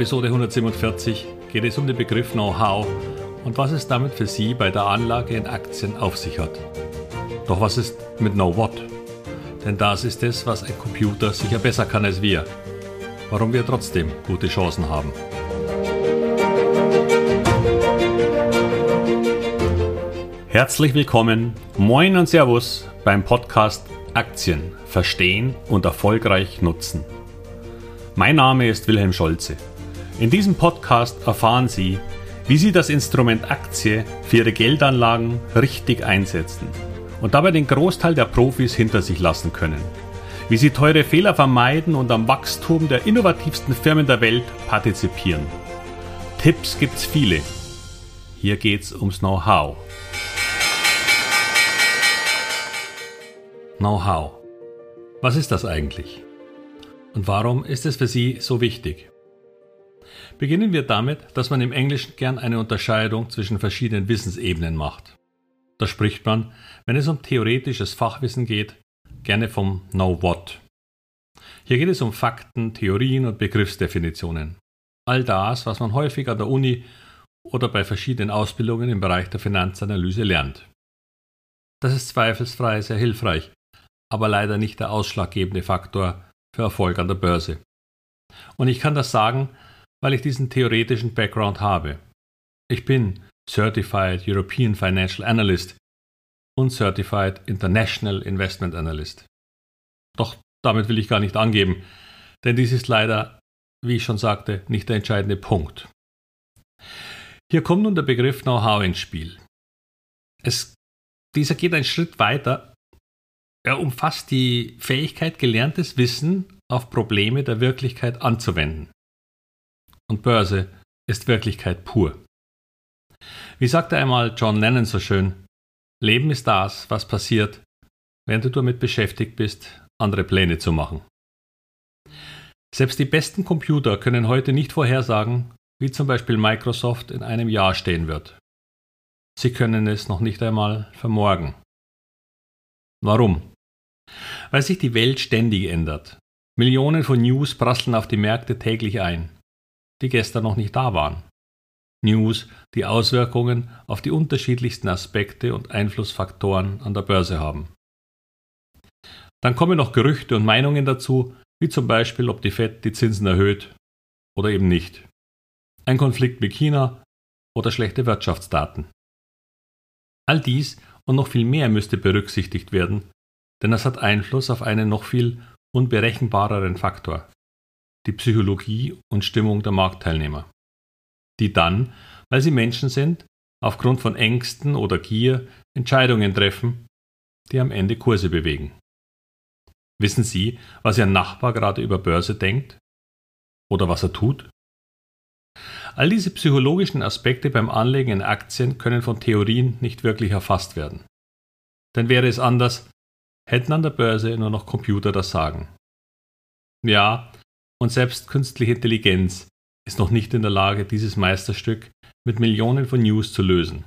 Episode 147 geht es um den Begriff Know-how und was es damit für Sie bei der Anlage in Aktien auf sich hat. Doch was ist mit Know-what? Denn das ist es, was ein Computer sicher besser kann als wir. Warum wir trotzdem gute Chancen haben. Herzlich willkommen, moin und Servus beim Podcast Aktien verstehen und erfolgreich nutzen. Mein Name ist Wilhelm Scholze. In diesem Podcast erfahren Sie, wie Sie das Instrument Aktie für Ihre Geldanlagen richtig einsetzen und dabei den Großteil der Profis hinter sich lassen können. Wie Sie teure Fehler vermeiden und am Wachstum der innovativsten Firmen der Welt partizipieren. Tipps gibt's viele. Hier geht's ums Know-how. Know-how. Was ist das eigentlich? Und warum ist es für Sie so wichtig? Beginnen wir damit, dass man im Englischen gern eine Unterscheidung zwischen verschiedenen Wissensebenen macht. Da spricht man, wenn es um theoretisches Fachwissen geht, gerne vom Know What. Hier geht es um Fakten, Theorien und Begriffsdefinitionen. All das, was man häufig an der Uni oder bei verschiedenen Ausbildungen im Bereich der Finanzanalyse lernt. Das ist zweifelsfrei sehr hilfreich, aber leider nicht der ausschlaggebende Faktor für Erfolg an der Börse. Und ich kann das sagen, weil ich diesen theoretischen Background habe. Ich bin Certified European Financial Analyst und Certified International Investment Analyst. Doch damit will ich gar nicht angeben, denn dies ist leider, wie ich schon sagte, nicht der entscheidende Punkt. Hier kommt nun der Begriff Know-how ins Spiel. Es, dieser geht einen Schritt weiter er umfasst die Fähigkeit, gelerntes Wissen auf Probleme der Wirklichkeit anzuwenden. Und Börse ist Wirklichkeit pur. Wie sagte einmal John Lennon so schön, Leben ist das, was passiert, während du damit beschäftigt bist, andere Pläne zu machen. Selbst die besten Computer können heute nicht vorhersagen, wie zum Beispiel Microsoft in einem Jahr stehen wird. Sie können es noch nicht einmal vermorgen. Warum? Weil sich die Welt ständig ändert. Millionen von News prasseln auf die Märkte täglich ein, die gestern noch nicht da waren. News, die Auswirkungen auf die unterschiedlichsten Aspekte und Einflussfaktoren an der Börse haben. Dann kommen noch Gerüchte und Meinungen dazu, wie zum Beispiel, ob die Fed die Zinsen erhöht oder eben nicht. Ein Konflikt mit China oder schlechte Wirtschaftsdaten. All dies und noch viel mehr müsste berücksichtigt werden, denn es hat Einfluss auf einen noch viel unberechenbareren Faktor, die Psychologie und Stimmung der Marktteilnehmer, die dann, weil sie Menschen sind, aufgrund von Ängsten oder Gier Entscheidungen treffen, die am Ende Kurse bewegen. Wissen Sie, was Ihr Nachbar gerade über Börse denkt? Oder was er tut? All diese psychologischen Aspekte beim Anlegen in Aktien können von Theorien nicht wirklich erfasst werden. Denn wäre es anders, hätten an der Börse nur noch Computer das Sagen. Ja, und selbst künstliche Intelligenz ist noch nicht in der Lage, dieses Meisterstück mit Millionen von News zu lösen.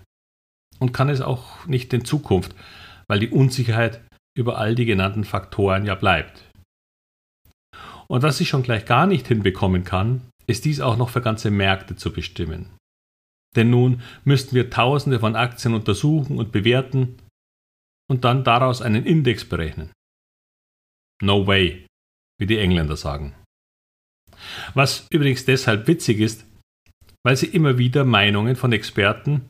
Und kann es auch nicht in Zukunft, weil die Unsicherheit über all die genannten Faktoren ja bleibt. Und was sie schon gleich gar nicht hinbekommen kann, ist dies auch noch für ganze Märkte zu bestimmen. Denn nun müssten wir Tausende von Aktien untersuchen und bewerten, und dann daraus einen Index berechnen. No way, wie die Engländer sagen. Was übrigens deshalb witzig ist, weil sie immer wieder Meinungen von Experten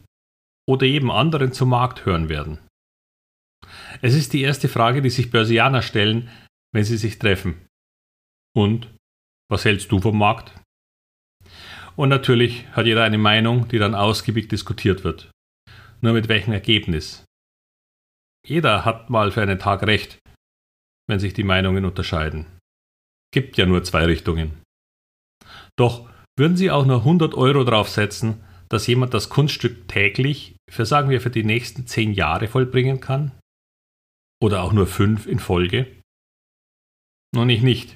oder eben anderen zum Markt hören werden. Es ist die erste Frage, die sich Börsianer stellen, wenn sie sich treffen. Und was hältst du vom Markt? Und natürlich hat jeder eine Meinung, die dann ausgiebig diskutiert wird. Nur mit welchem Ergebnis? Jeder hat mal für einen Tag recht, wenn sich die Meinungen unterscheiden. Gibt ja nur zwei Richtungen. Doch würden Sie auch nur 100 Euro draufsetzen, dass jemand das Kunststück täglich für sagen wir für die nächsten zehn Jahre vollbringen kann? Oder auch nur fünf in Folge? Nun ich nicht.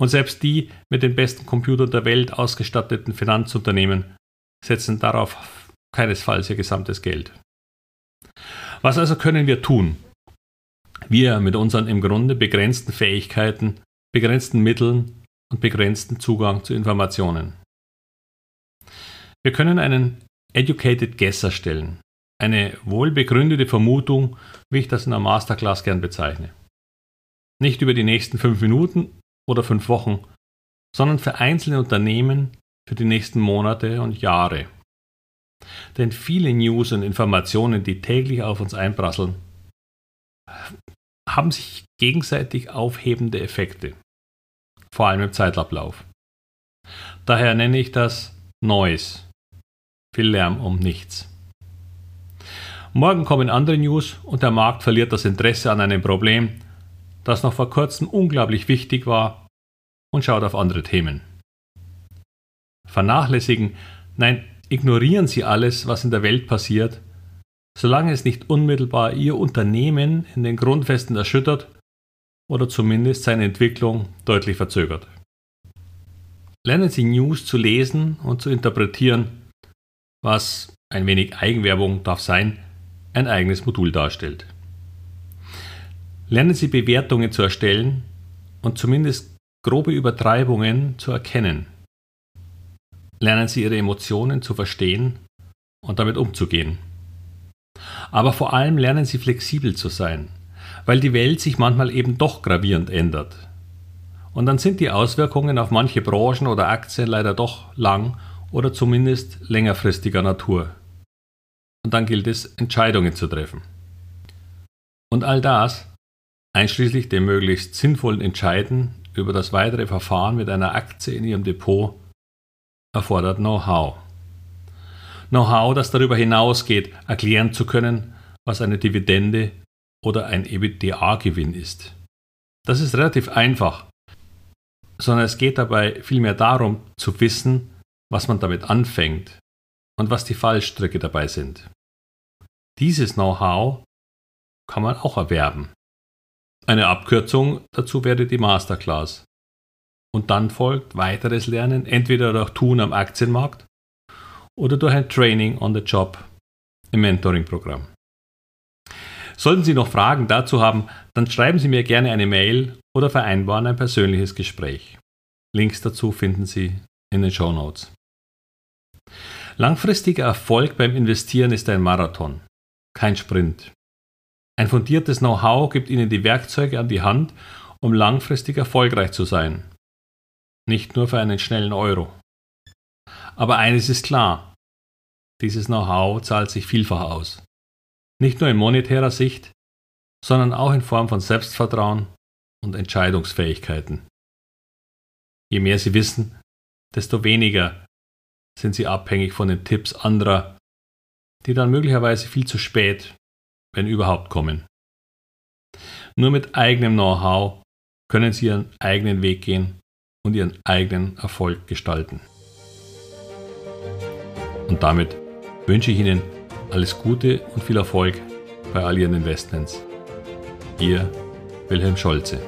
Und selbst die mit den besten Computern der Welt ausgestatteten Finanzunternehmen setzen darauf keinesfalls ihr gesamtes Geld. Was also können wir tun? Wir mit unseren im Grunde begrenzten Fähigkeiten, begrenzten Mitteln und begrenzten Zugang zu Informationen. Wir können einen Educated Guess erstellen. Eine wohlbegründete Vermutung, wie ich das in einer Masterclass gern bezeichne. Nicht über die nächsten fünf Minuten oder fünf Wochen, sondern für einzelne Unternehmen für die nächsten Monate und Jahre. Denn viele News und Informationen, die täglich auf uns einprasseln, haben sich gegenseitig aufhebende Effekte, vor allem im Zeitablauf. Daher nenne ich das Noise. Viel Lärm um nichts. Morgen kommen andere News und der Markt verliert das Interesse an einem Problem, das noch vor kurzem unglaublich wichtig war und schaut auf andere Themen. Vernachlässigen, nein, ignorieren Sie alles, was in der Welt passiert, solange es nicht unmittelbar Ihr Unternehmen in den Grundfesten erschüttert oder zumindest seine Entwicklung deutlich verzögert. Lernen Sie News zu lesen und zu interpretieren, was ein wenig Eigenwerbung darf sein, ein eigenes Modul darstellt. Lernen Sie Bewertungen zu erstellen und zumindest grobe Übertreibungen zu erkennen. Lernen Sie Ihre Emotionen zu verstehen und damit umzugehen. Aber vor allem lernen Sie flexibel zu sein, weil die Welt sich manchmal eben doch gravierend ändert. Und dann sind die Auswirkungen auf manche Branchen oder Aktien leider doch lang oder zumindest längerfristiger Natur. Und dann gilt es, Entscheidungen zu treffen. Und all das, einschließlich dem möglichst sinnvollen Entscheiden über das weitere Verfahren mit einer Aktie in Ihrem Depot, erfordert Know-how. Know-how, das darüber hinausgeht, erklären zu können, was eine Dividende oder ein EBITDA-Gewinn ist. Das ist relativ einfach, sondern es geht dabei vielmehr darum zu wissen, was man damit anfängt und was die Fallstricke dabei sind. Dieses Know-how kann man auch erwerben. Eine Abkürzung dazu wäre die Masterclass. Und dann folgt weiteres Lernen, entweder durch Tun am Aktienmarkt oder durch ein Training on the Job im Mentoring-Programm. Sollten Sie noch Fragen dazu haben, dann schreiben Sie mir gerne eine Mail oder vereinbaren ein persönliches Gespräch. Links dazu finden Sie in den Show Notes. Langfristiger Erfolg beim Investieren ist ein Marathon, kein Sprint. Ein fundiertes Know-how gibt Ihnen die Werkzeuge an die Hand, um langfristig erfolgreich zu sein. Nicht nur für einen schnellen Euro. Aber eines ist klar, dieses Know-how zahlt sich vielfach aus. Nicht nur in monetärer Sicht, sondern auch in Form von Selbstvertrauen und Entscheidungsfähigkeiten. Je mehr Sie wissen, desto weniger sind Sie abhängig von den Tipps anderer, die dann möglicherweise viel zu spät, wenn überhaupt, kommen. Nur mit eigenem Know-how können Sie Ihren eigenen Weg gehen und Ihren eigenen Erfolg gestalten. Und damit wünsche ich Ihnen alles Gute und viel Erfolg bei all Ihren Investments. Ihr Wilhelm Scholze.